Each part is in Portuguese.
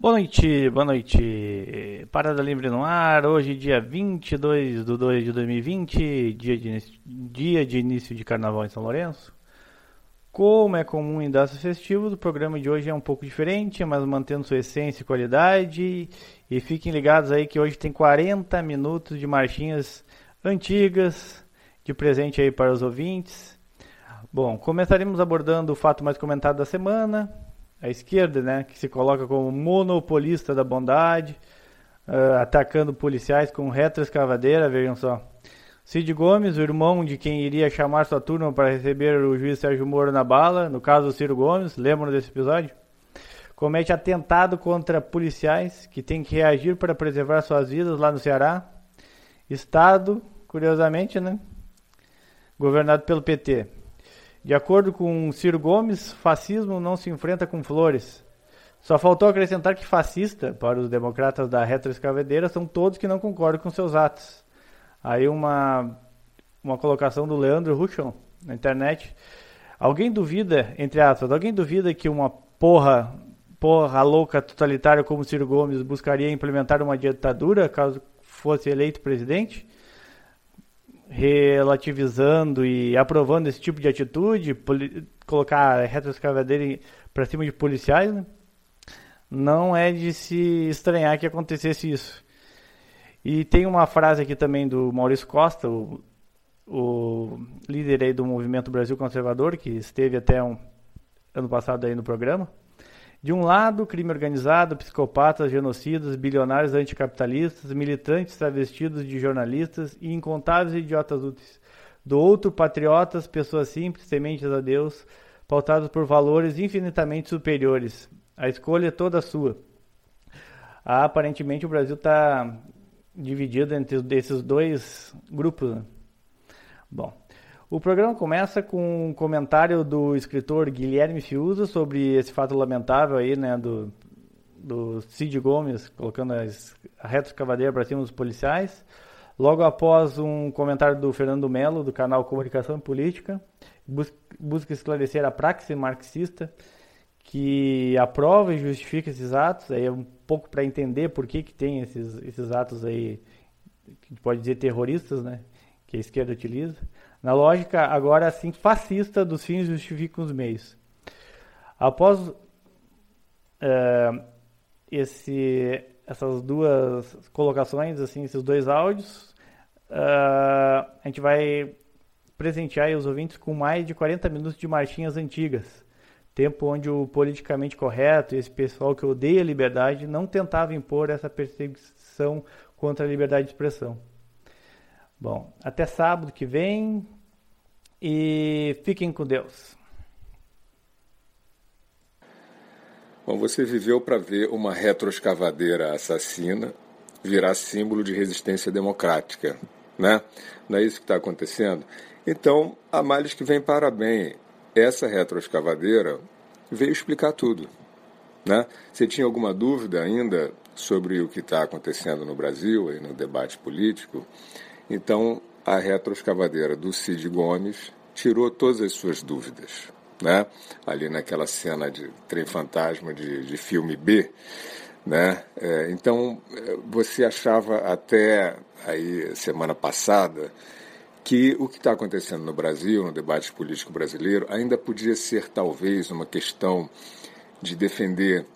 Boa noite, boa noite. Parada Livre no ar, hoje dia 22 de 2 de 2020, dia de, início, dia de início de carnaval em São Lourenço. Como é comum em datas festivas, o programa de hoje é um pouco diferente, mas mantendo sua essência e qualidade. E fiquem ligados aí que hoje tem 40 minutos de marchinhas antigas de presente aí para os ouvintes. Bom, começaremos abordando o fato mais comentado da semana, a esquerda, né, que se coloca como monopolista da bondade, uh, atacando policiais com retroescavadeira, vejam só. Cid Gomes, o irmão de quem iria chamar sua turma para receber o juiz Sérgio Moro na bala, no caso Ciro Gomes, lembram desse episódio? Comete atentado contra policiais que têm que reagir para preservar suas vidas lá no Ceará. Estado, curiosamente, né? Governado pelo PT. De acordo com Ciro Gomes, fascismo não se enfrenta com flores. Só faltou acrescentar que fascista, para os democratas da retroescavadeira, são todos que não concordam com seus atos. Aí uma, uma colocação do Leandro Ruchon na internet. Alguém duvida, entre aspas, alguém duvida que uma porra, porra louca totalitária como Ciro Gomes buscaria implementar uma ditadura caso fosse eleito presidente? Relativizando e aprovando esse tipo de atitude, colocar retroescavadeira para cima de policiais, né? não é de se estranhar que acontecesse isso. E tem uma frase aqui também do Maurício Costa, o, o líder aí do movimento Brasil Conservador, que esteve até um ano passado aí no programa. De um lado, crime organizado, psicopatas, genocidas, bilionários anticapitalistas, militantes travestidos de jornalistas e incontáveis idiotas úteis. Do outro, patriotas, pessoas simples, tementes a Deus, pautados por valores infinitamente superiores. A escolha é toda sua. Ah, aparentemente o Brasil está dividido entre esses dois grupos. Né? Bom, o programa começa com um comentário do escritor Guilherme Fiuza sobre esse fato lamentável aí, né, do, do Cid Gomes colocando as, a retroescavadeira para cima dos policiais. Logo após um comentário do Fernando Melo, do canal Comunicação Política, busca, busca esclarecer a praxe marxista que aprova e justifica esses atos, aí é um pouco para entender por que, que tem esses, esses atos aí, que pode dizer terroristas, né, que a esquerda utiliza. Na lógica, agora assim, fascista dos fins justificam os meios. Após é, esse, essas duas colocações, assim, esses dois áudios, uh, a gente vai presentear os ouvintes com mais de 40 minutos de marchinhas antigas. Tempo onde o politicamente correto e esse pessoal que odeia a liberdade não tentava impor essa perseguição contra a liberdade de expressão. Bom, até sábado que vem e fiquem com Deus. Bom, você viveu para ver uma retroescavadeira assassina virar símbolo de resistência democrática, né? Não é isso que está acontecendo? Então, a males que vem para bem. Essa retroescavadeira veio explicar tudo, né? Você tinha alguma dúvida ainda sobre o que está acontecendo no Brasil, aí no debate político? Então, a retroescavadeira do Cid Gomes tirou todas as suas dúvidas. Né? Ali naquela cena de trem fantasma de, de filme B. Né? É, então, é, você achava até aí semana passada que o que está acontecendo no Brasil, no debate político brasileiro, ainda podia ser talvez uma questão de defender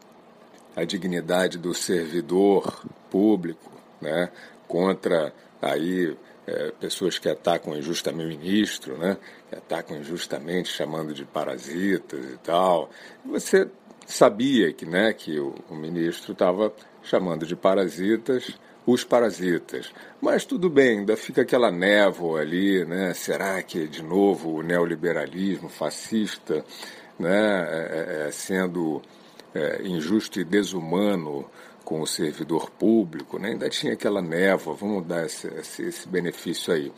a dignidade do servidor público, né, contra aí é, pessoas que atacam injustamente o ministro, né? que atacam injustamente chamando de parasitas e tal. Você sabia que, né, que o, o ministro estava chamando de parasitas os parasitas. Mas tudo bem, ainda fica aquela névoa ali, né? Será que de novo o neoliberalismo fascista, né, é, é, é sendo é, injusto e desumano com o servidor público, né? ainda tinha aquela névoa, vamos dar esse, esse, esse benefício aí.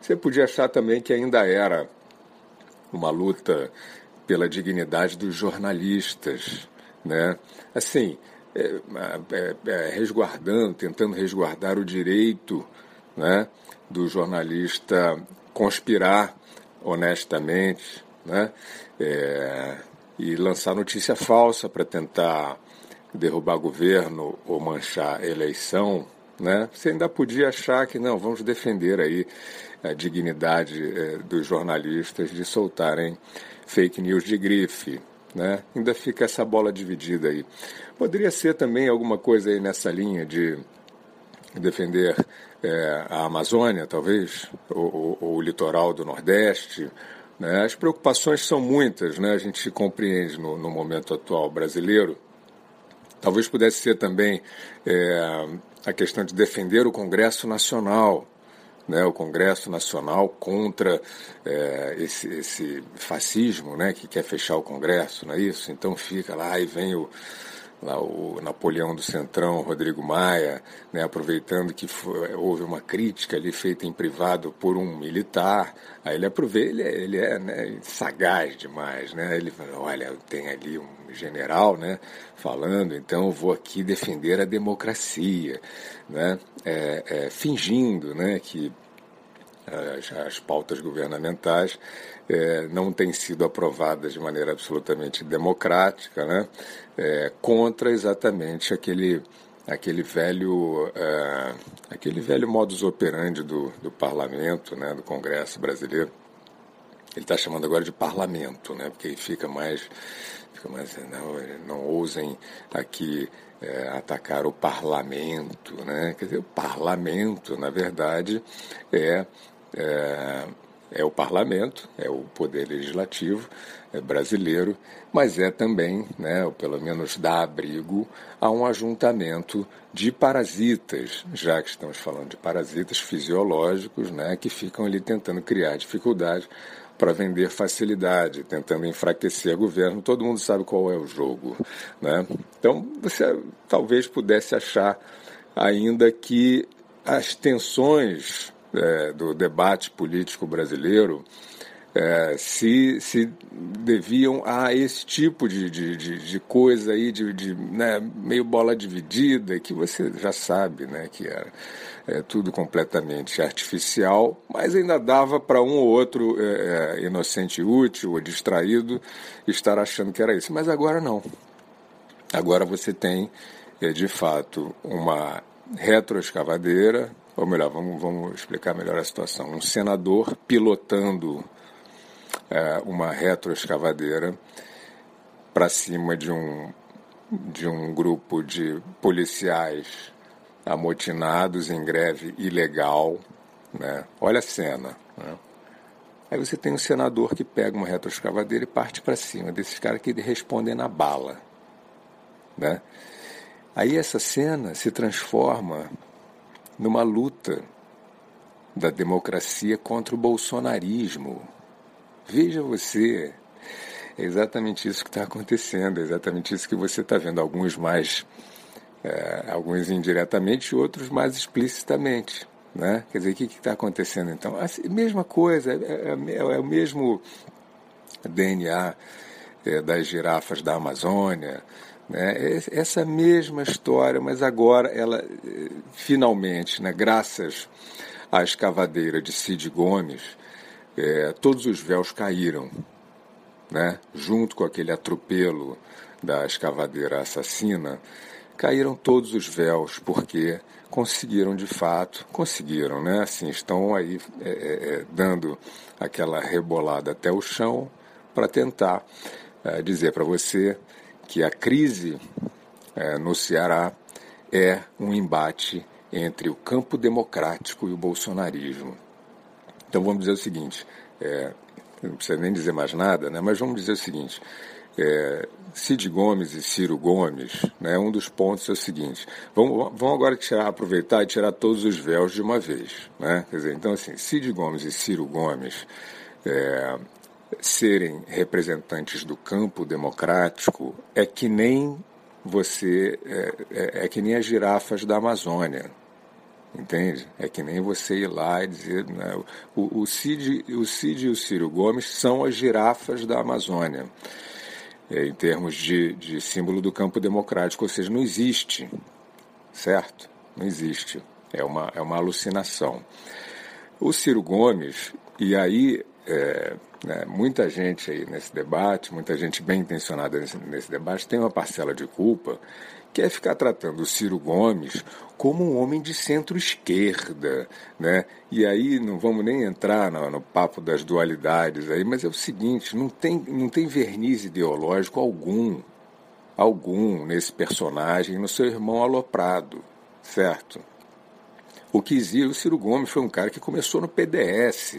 Você podia achar também que ainda era uma luta pela dignidade dos jornalistas, né? Assim, é, é, é, resguardando, tentando resguardar o direito, né, do jornalista conspirar honestamente, né, é, e lançar notícia falsa para tentar derrubar governo ou manchar eleição, né? Você ainda podia achar que não, vamos defender aí a dignidade eh, dos jornalistas de soltarem fake news de grife, né? Ainda fica essa bola dividida aí. Poderia ser também alguma coisa aí nessa linha de defender é, a Amazônia, talvez, ou, ou, o litoral do Nordeste. Né? As preocupações são muitas, né? a gente compreende no, no momento atual brasileiro. Talvez pudesse ser também é, a questão de defender o Congresso Nacional, né, o Congresso Nacional contra é, esse, esse, fascismo né, que quer fechar o Congresso, não é isso? Então fica lá e vem o, lá o Napoleão do Centrão, Rodrigo Maia, né, aproveitando que foi, houve uma crítica ali feita em privado por um militar, aí ele aproveita, ele é, ele é né, sagaz demais, né? Ele fala, olha, tem ali um general, né, falando, então vou aqui defender a democracia, né, é, é, fingindo, né, que as, as pautas governamentais é, não têm sido aprovadas de maneira absolutamente democrática, né, é, contra exatamente aquele aquele velho é, aquele velho modus operandi do, do parlamento, né, do Congresso brasileiro. Ele está chamando agora de parlamento, né, porque fica mais mais não, não ousem aqui é, atacar o parlamento, né? Quer dizer, o parlamento, na verdade, é, é, é o parlamento, é o poder legislativo é brasileiro, mas é também, né, ou pelo menos dá abrigo a um ajuntamento de parasitas, já que estamos falando de parasitas fisiológicos, né, que ficam ali tentando criar dificuldade para vender facilidade, tentando enfraquecer o governo. Todo mundo sabe qual é o jogo. Né? Então, você talvez pudesse achar ainda que as tensões é, do debate político brasileiro é, se, se deviam a esse tipo de, de, de, de coisa aí, de, de né, meio bola dividida, que você já sabe né, que era é, tudo completamente artificial, mas ainda dava para um ou outro é, é, inocente útil ou distraído estar achando que era isso. Mas agora não. Agora você tem, é, de fato, uma retroescavadeira, ou melhor, vamos, vamos explicar melhor a situação, um senador pilotando é, uma retroescavadeira para cima de um, de um grupo de policiais amotinados em greve ilegal. Né? Olha a cena. Né? Aí você tem um senador que pega uma retroescavadeira e parte para cima desses caras que respondem na bala. Né? Aí essa cena se transforma numa luta da democracia contra o bolsonarismo. Veja você, é exatamente isso que está acontecendo, é exatamente isso que você está vendo. Alguns mais, é, alguns indiretamente, outros mais explicitamente. Né? Quer dizer, o que está acontecendo então? A mesma coisa, é, é, é o mesmo DNA é, das girafas da Amazônia, né? essa mesma história, mas agora ela é, finalmente, né, graças à escavadeira de Cid Gomes, é, todos os véus caíram, né? junto com aquele atropelo da escavadeira assassina, caíram todos os véus, porque conseguiram de fato, conseguiram, né? Assim, estão aí é, é, é dando aquela rebolada até o chão para tentar é, dizer para você que a crise é, no Ceará é um embate entre o campo democrático e o bolsonarismo. Então vamos dizer o seguinte, é, não precisa nem dizer mais nada, né, mas vamos dizer o seguinte, é, Cid Gomes e Ciro Gomes, né, um dos pontos é o seguinte, vamos, vamos agora tirar, aproveitar e tirar todos os véus de uma vez. Né? Quer dizer, então assim, Cid Gomes e Ciro Gomes é, serem representantes do campo democrático é que nem você, é, é, é que nem as girafas da Amazônia. Entende? É que nem você ir lá e dizer. Né, o, o, Cid, o Cid e o Ciro Gomes são as girafas da Amazônia, é, em termos de, de símbolo do campo democrático, ou seja, não existe, certo? Não existe. É uma, é uma alucinação. O Ciro Gomes, e aí é, né, muita gente aí nesse debate, muita gente bem intencionada nesse, nesse debate, tem uma parcela de culpa quer ficar tratando o Ciro Gomes como um homem de centro-esquerda, né? E aí não vamos nem entrar no, no, papo das dualidades aí, mas é o seguinte, não tem, não tem verniz ideológico algum, algum nesse personagem, no seu irmão aloprado, certo? O que o Ciro Gomes foi um cara que começou no PDS,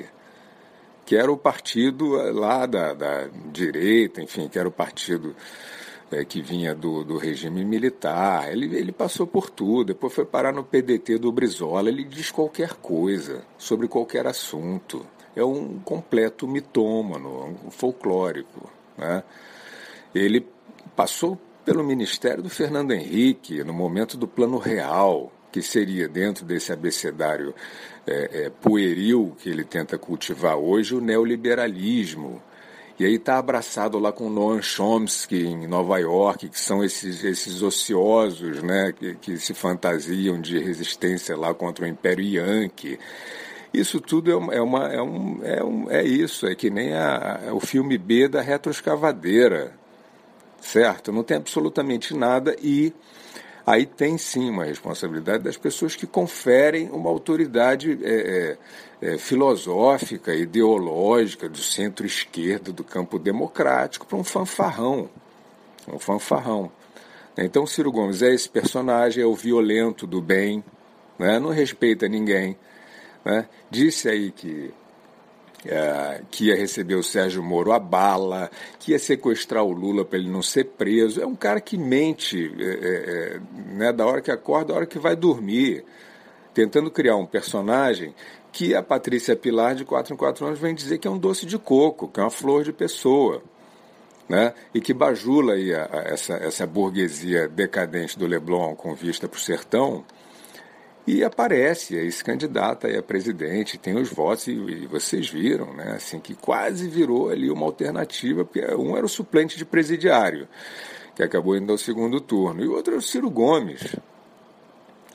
que era o partido lá da, da direita, enfim, que era o partido é, que vinha do, do regime militar. Ele, ele passou por tudo, depois foi parar no PDT do Brizola. Ele diz qualquer coisa sobre qualquer assunto. É um completo mitômano, um folclórico. Né? Ele passou pelo ministério do Fernando Henrique no momento do Plano Real, que seria dentro desse abecedário é, é, pueril que ele tenta cultivar hoje, o neoliberalismo. E aí está abraçado lá com Noam Chomsky em Nova York, que são esses, esses ociosos né, que, que se fantasiam de resistência lá contra o Império Yankee. Isso tudo é, é, uma, é, um, é, um, é isso, é que nem a, a, o filme B da retroescavadeira, certo? Não tem absolutamente nada e aí tem sim uma responsabilidade das pessoas que conferem uma autoridade é, é, é, filosófica, ideológica, do centro-esquerda, do campo democrático, para um fanfarrão. Um fanfarrão. Então, Ciro Gomes é esse personagem, é o violento do bem, né? não respeita ninguém. Né? Disse aí que é, que ia receber o Sérgio Moro a bala, que ia sequestrar o Lula para ele não ser preso. É um cara que mente é, é, é, né, da hora que acorda, da hora que vai dormir, tentando criar um personagem que a Patrícia Pilar, de 4 em 4 anos, vem dizer que é um doce de coco, que é uma flor de pessoa. Né? E que bajula aí a, a, essa, essa burguesia decadente do Leblon com vista para o sertão, e aparece, aí se candidata aí a presidente, tem os votos, e, e, vocês viram, né? Assim, que quase virou ali uma alternativa, porque um era o suplente de presidiário, que acabou indo ao segundo turno, e o outro era o Ciro Gomes.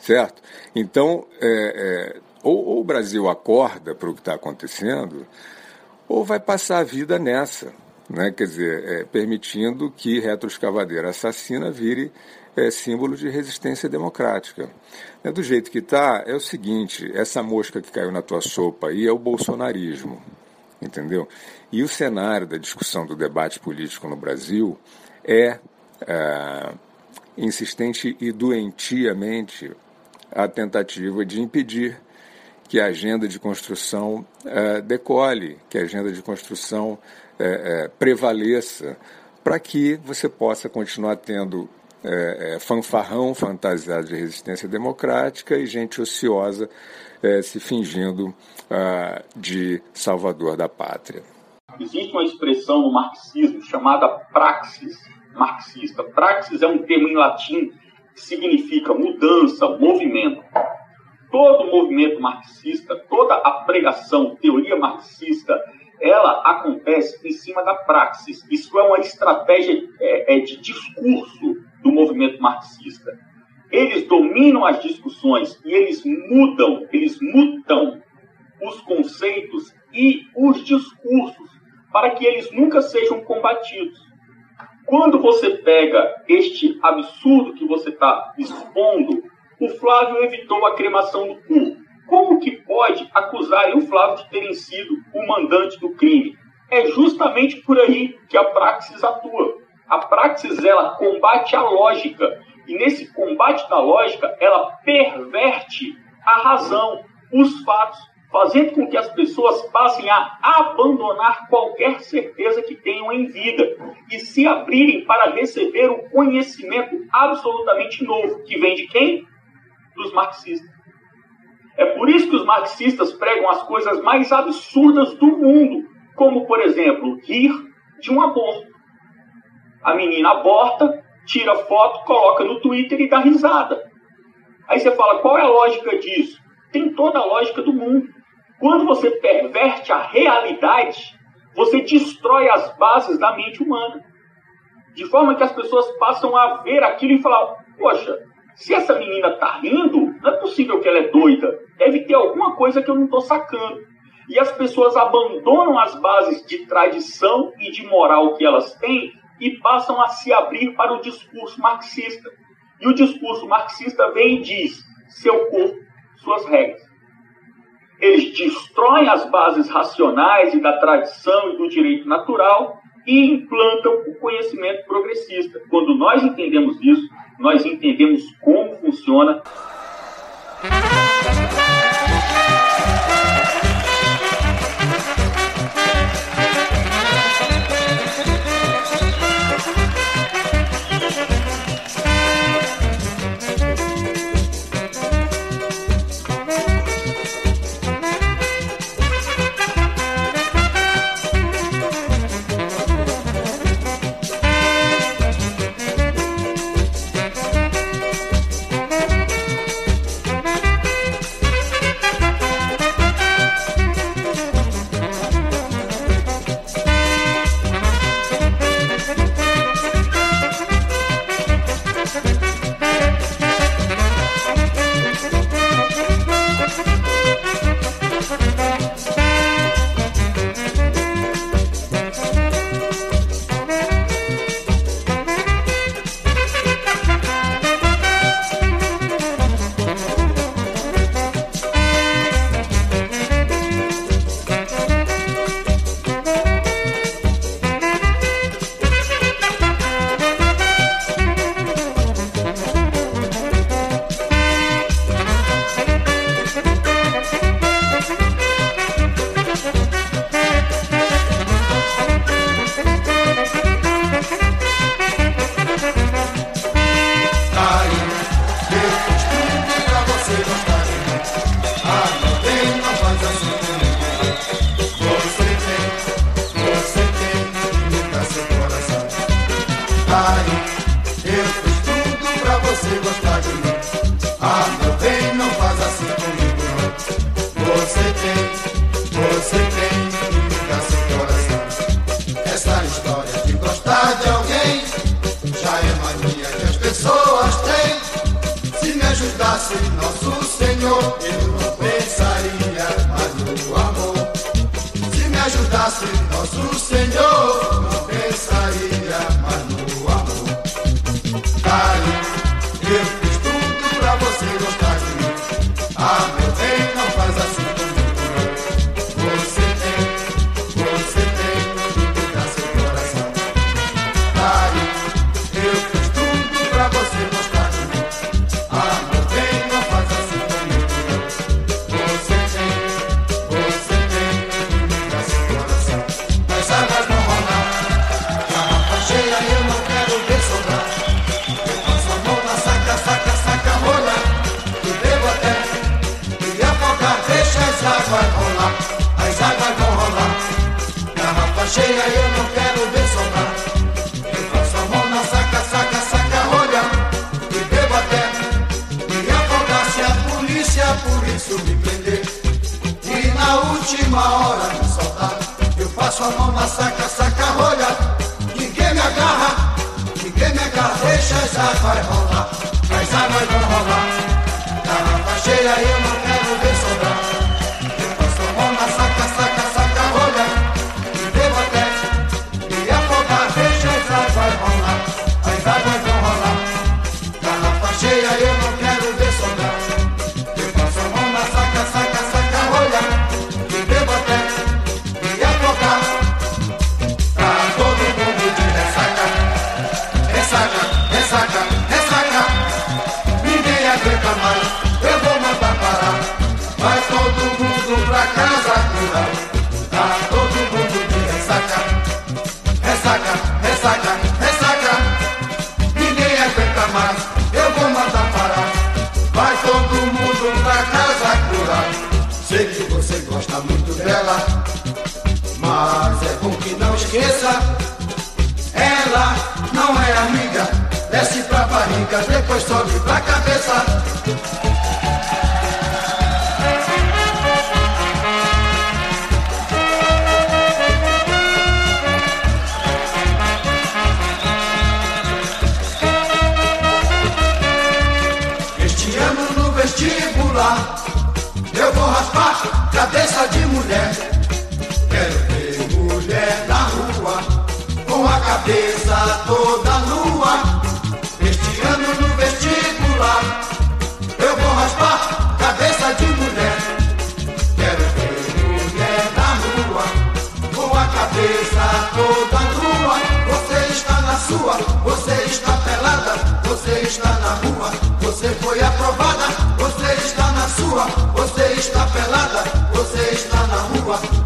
Certo? Então, é, é, ou, ou o Brasil acorda para o que está acontecendo, ou vai passar a vida nessa. Né? Quer dizer, é, permitindo que retroescavadeira assassina vire é, símbolo de resistência democrática. É, do jeito que está, é o seguinte: essa mosca que caiu na tua sopa aí é o bolsonarismo, entendeu? E o cenário da discussão do debate político no Brasil é, é insistente e doentiamente a tentativa de impedir que a agenda de construção é, decole, que a agenda de construção é, é, prevaleça, para que você possa continuar tendo é, é, fanfarrão fantasiado de resistência democrática e gente ociosa é, se fingindo ah, de salvador da pátria. Existe uma expressão no marxismo chamada praxis marxista. Praxis é um termo em latim que significa mudança, movimento. Todo movimento marxista, toda a pregação, teoria marxista, ela acontece em cima da praxis. Isso é uma estratégia é, é, de discurso movimento marxista. Eles dominam as discussões e eles mudam, eles mutam os conceitos e os discursos para que eles nunca sejam combatidos. Quando você pega este absurdo que você está expondo, o Flávio evitou a cremação do corpo. Como que pode acusarem o Flávio de terem sido o mandante do crime? É justamente por aí que a praxis atua. A praxis ela combate a lógica e nesse combate da lógica ela perverte a razão, os fatos, fazendo com que as pessoas passem a abandonar qualquer certeza que tenham em vida e se abrirem para receber o conhecimento absolutamente novo que vem de quem? Dos marxistas. É por isso que os marxistas pregam as coisas mais absurdas do mundo, como, por exemplo, rir de um aborto. A menina aborta, tira foto, coloca no Twitter e dá risada. Aí você fala, qual é a lógica disso? Tem toda a lógica do mundo. Quando você perverte a realidade, você destrói as bases da mente humana. De forma que as pessoas passam a ver aquilo e falar: Poxa, se essa menina está rindo, não é possível que ela é doida. Deve ter alguma coisa que eu não estou sacando. E as pessoas abandonam as bases de tradição e de moral que elas têm e passam a se abrir para o discurso marxista. E o discurso marxista vem e diz: seu corpo, suas regras. Eles destroem as bases racionais e da tradição e do direito natural e implantam o conhecimento progressista. Quando nós entendemos isso, nós entendemos como funciona. Cabeça toda nua. Este ano no 快活啦，第三季都快啦。Vestido triste que esse mundo é todo seu. Você é muito mais bonita que a camélia que morreu.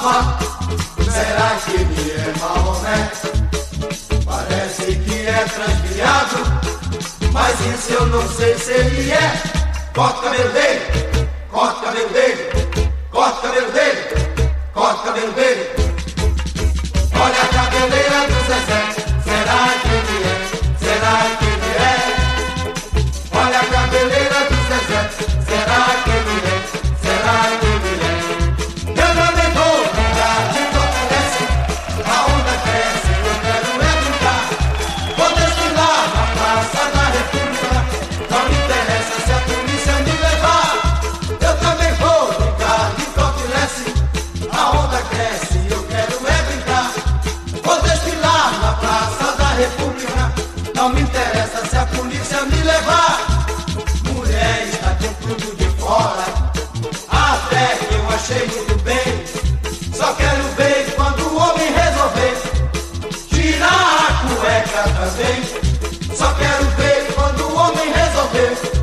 Será que ele é Maomé? Parece que é transviado, mas isso eu não sei se ele é. Bota cabeleiro. interessa se a polícia me levar. Mulher está com tudo de fora. Até que eu achei muito bem. Só quero ver quando o homem resolver tirar a cueca também. Só quero ver quando o homem resolver.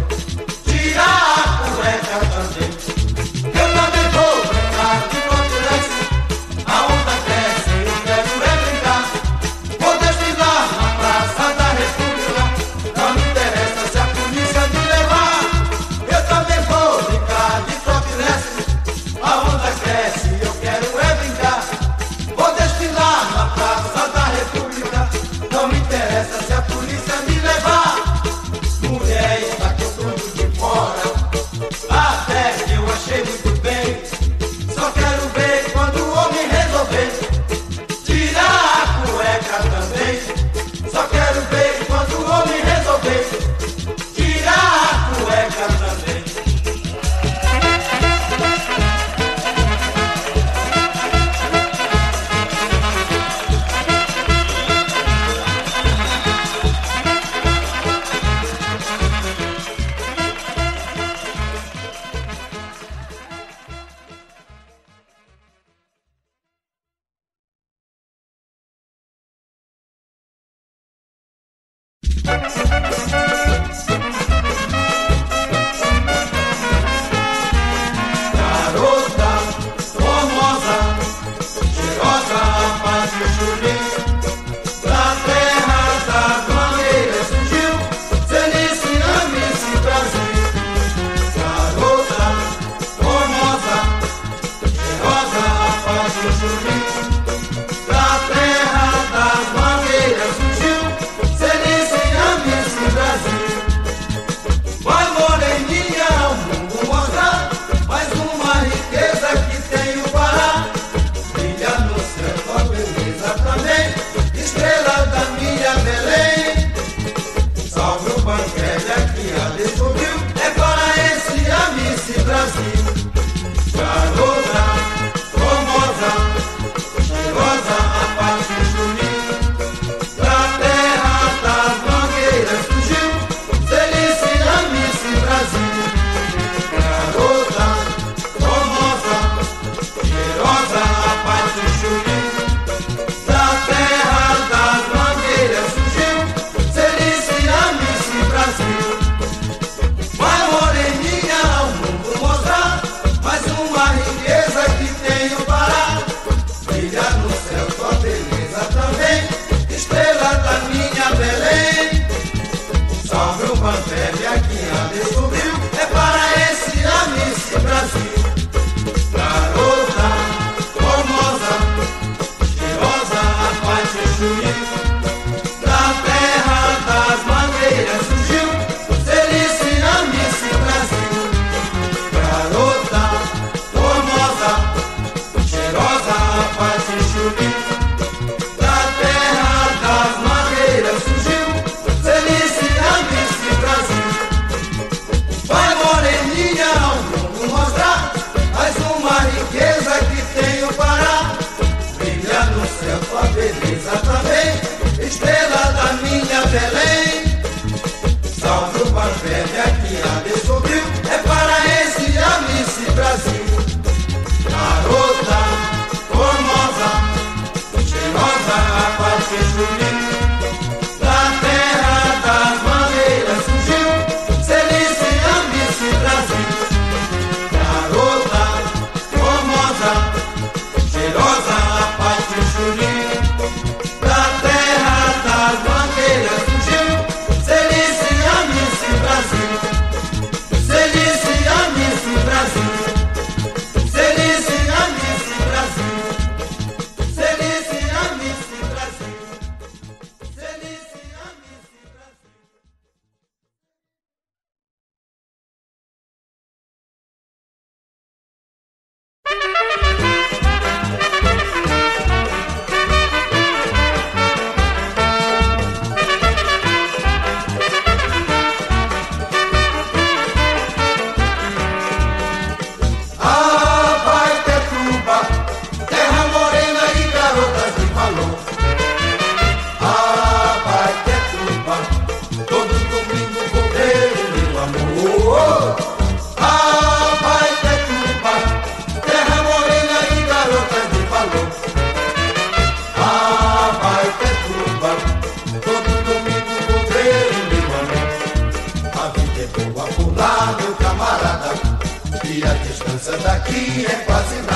Distância daqui é quase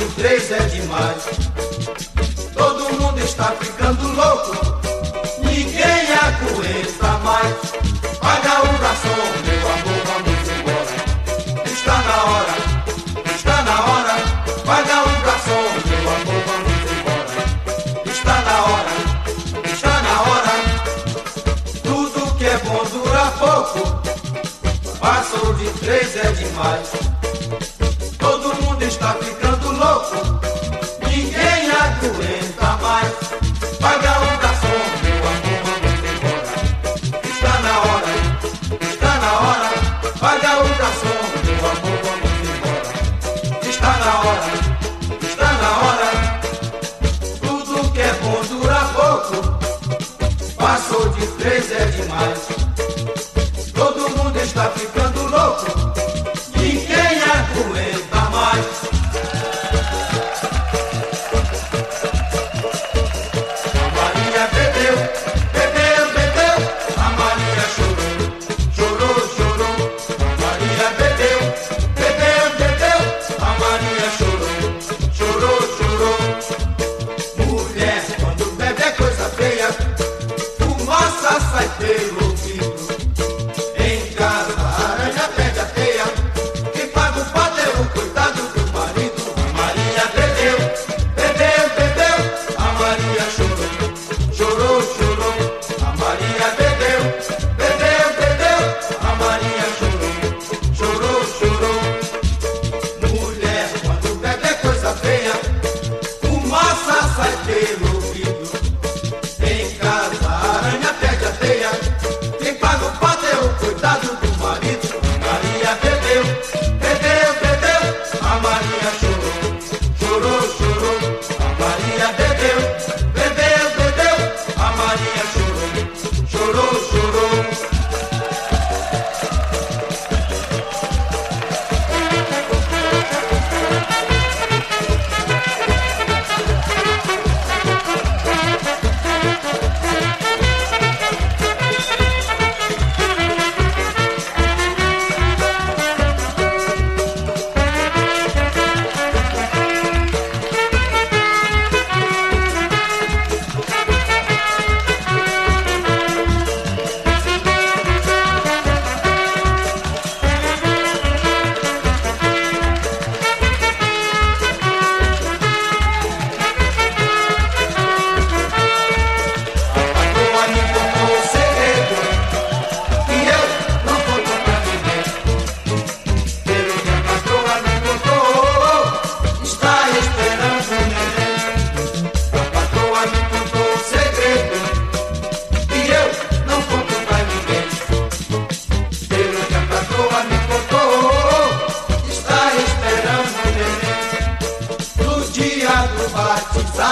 mil três é demais. Todo mundo está ficando louco, ninguém aguenta mais. Paga o garçom, meu amor, vamos embora. Está na hora, está na hora. Paga o garçom, meu amor, vamos embora. Está na hora, está na hora. Tudo que é bom dura pouco. Passou de três é demais.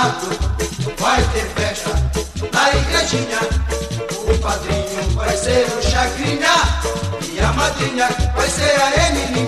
sábado vai ter festa na igrejinha. O padrinho vai ser o Chacrinha e a madrinha vai ser a Emilinha.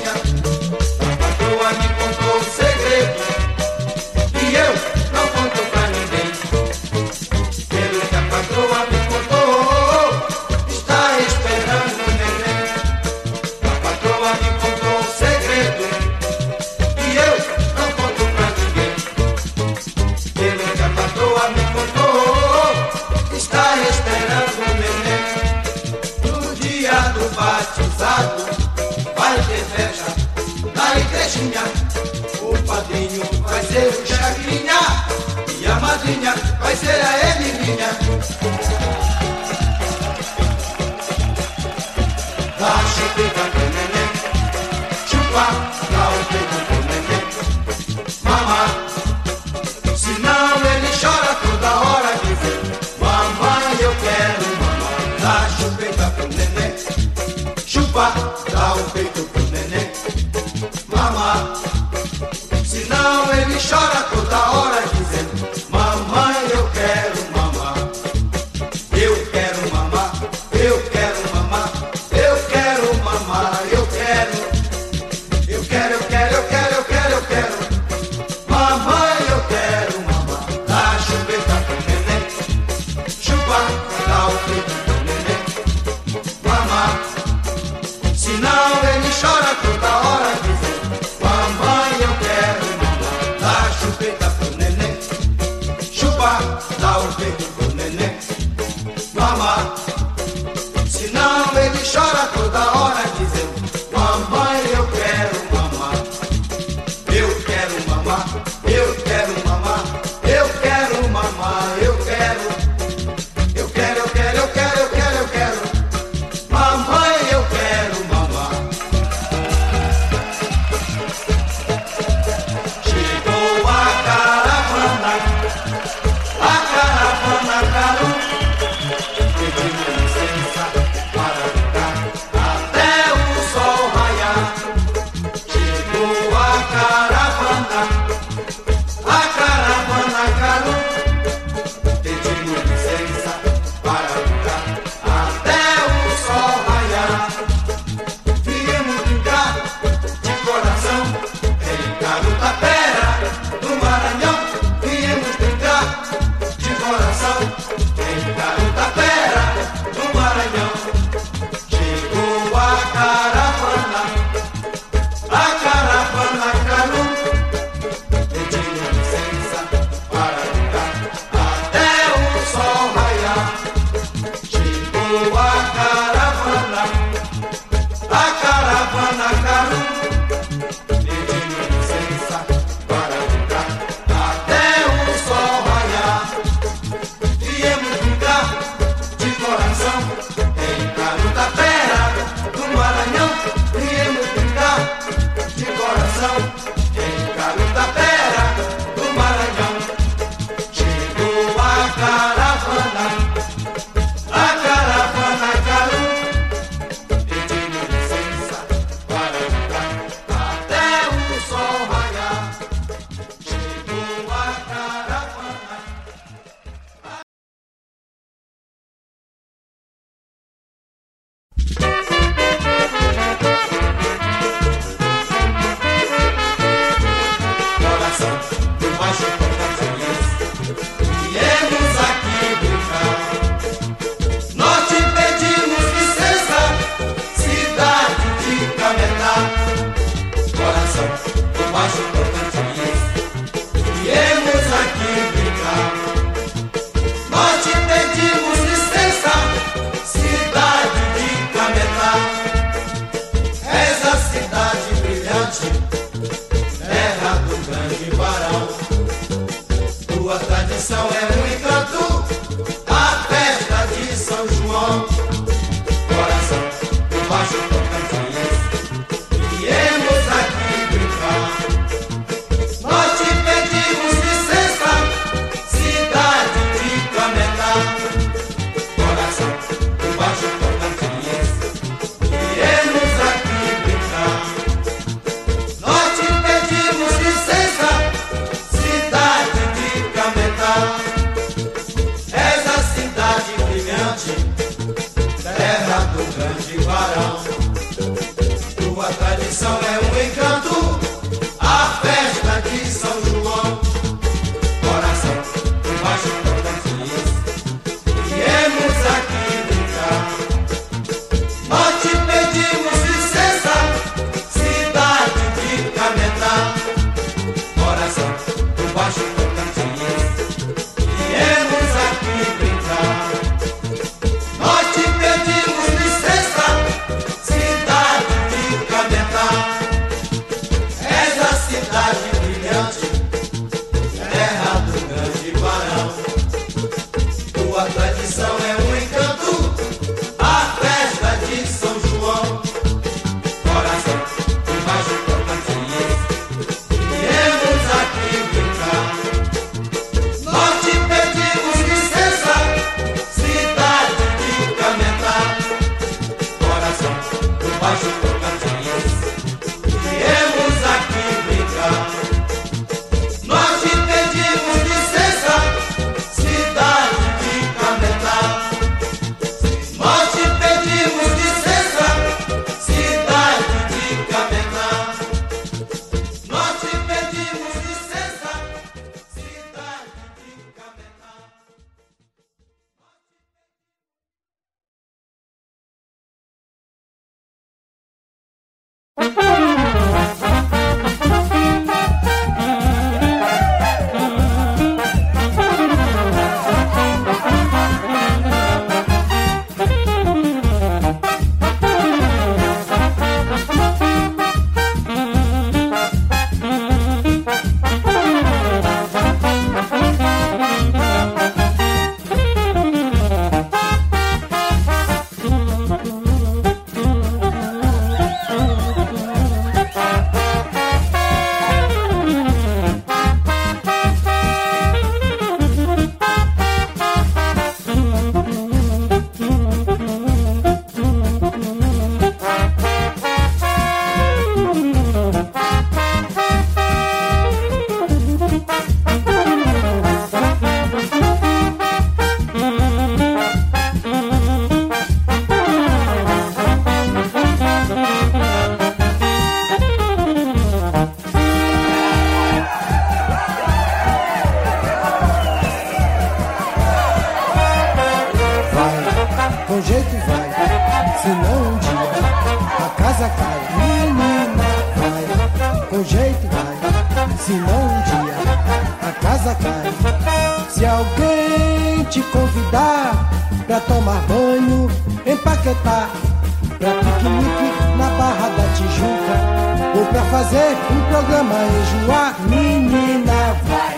Enjoar. Menina, vai,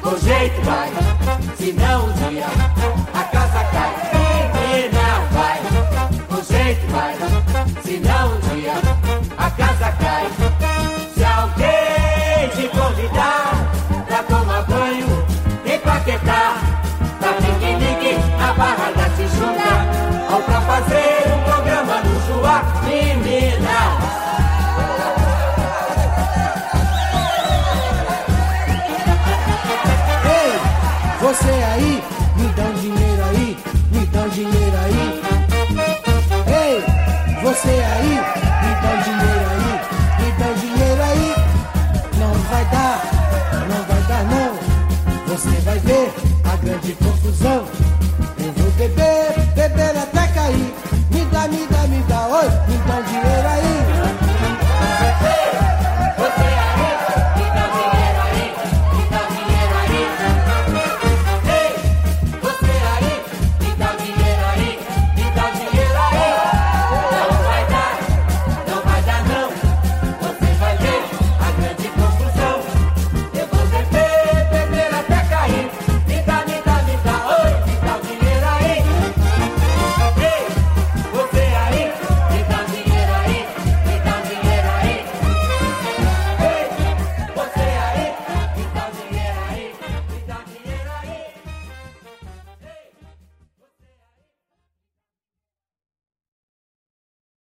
com jeito vai, se não um dia a casa cai. Menina, vai, com jeito vai, se não um dia a casa cai. Se alguém te convidar pra tomar banho em Paquetá, pra piquenique na Barra da Tijuca, ou pra fazer um programa no Joá, menina. Você aí